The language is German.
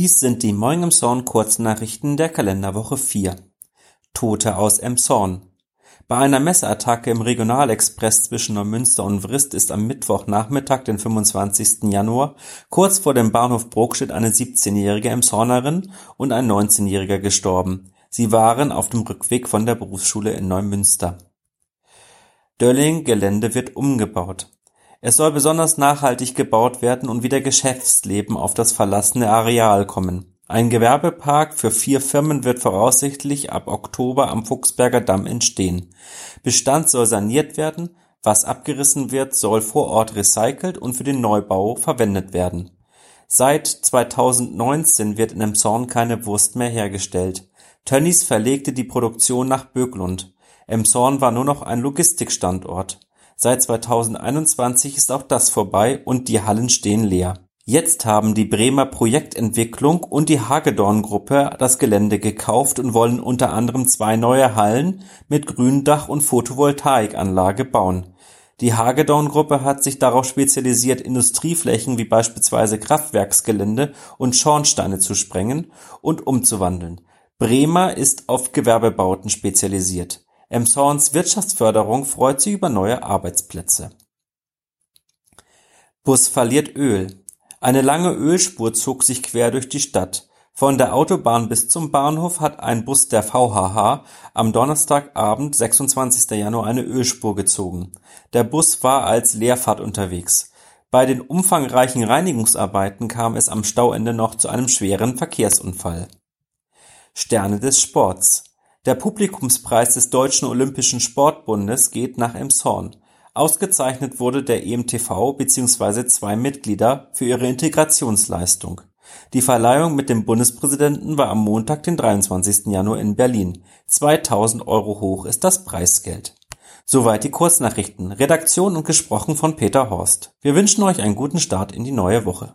Dies sind die Moin Emshorn Kurznachrichten der Kalenderwoche vier. Tote aus Emshorn Bei einer Messerattacke im Regionalexpress zwischen Neumünster und Vrist ist am Mittwochnachmittag, den 25. Januar, kurz vor dem Bahnhof Brokstedt eine 17-jährige Emshornerin und ein 19-jähriger gestorben. Sie waren auf dem Rückweg von der Berufsschule in Neumünster. Dölling-Gelände wird umgebaut es soll besonders nachhaltig gebaut werden und wieder Geschäftsleben auf das verlassene Areal kommen. Ein Gewerbepark für vier Firmen wird voraussichtlich ab Oktober am Fuchsberger Damm entstehen. Bestand soll saniert werden, was abgerissen wird, soll vor Ort recycelt und für den Neubau verwendet werden. Seit 2019 wird in Emshorn keine Wurst mehr hergestellt. Tönnies verlegte die Produktion nach Böglund. Emshorn war nur noch ein Logistikstandort. Seit 2021 ist auch das vorbei und die Hallen stehen leer. Jetzt haben die Bremer Projektentwicklung und die Hagedorn-Gruppe das Gelände gekauft und wollen unter anderem zwei neue Hallen mit Gründach und Photovoltaikanlage bauen. Die Hagedorn-Gruppe hat sich darauf spezialisiert, Industrieflächen wie beispielsweise Kraftwerksgelände und Schornsteine zu sprengen und umzuwandeln. Bremer ist auf Gewerbebauten spezialisiert. Emshorns Wirtschaftsförderung freut sich über neue Arbeitsplätze. Bus verliert Öl. Eine lange Ölspur zog sich quer durch die Stadt. Von der Autobahn bis zum Bahnhof hat ein Bus der VHH am Donnerstagabend, 26. Januar, eine Ölspur gezogen. Der Bus war als Leerfahrt unterwegs. Bei den umfangreichen Reinigungsarbeiten kam es am Stauende noch zu einem schweren Verkehrsunfall. Sterne des Sports der Publikumspreis des Deutschen Olympischen Sportbundes geht nach Emshorn. Ausgezeichnet wurde der EMTV bzw. zwei Mitglieder für ihre Integrationsleistung. Die Verleihung mit dem Bundespräsidenten war am Montag, den 23. Januar in Berlin. 2000 Euro hoch ist das Preisgeld. Soweit die Kurznachrichten. Redaktion und gesprochen von Peter Horst. Wir wünschen euch einen guten Start in die neue Woche.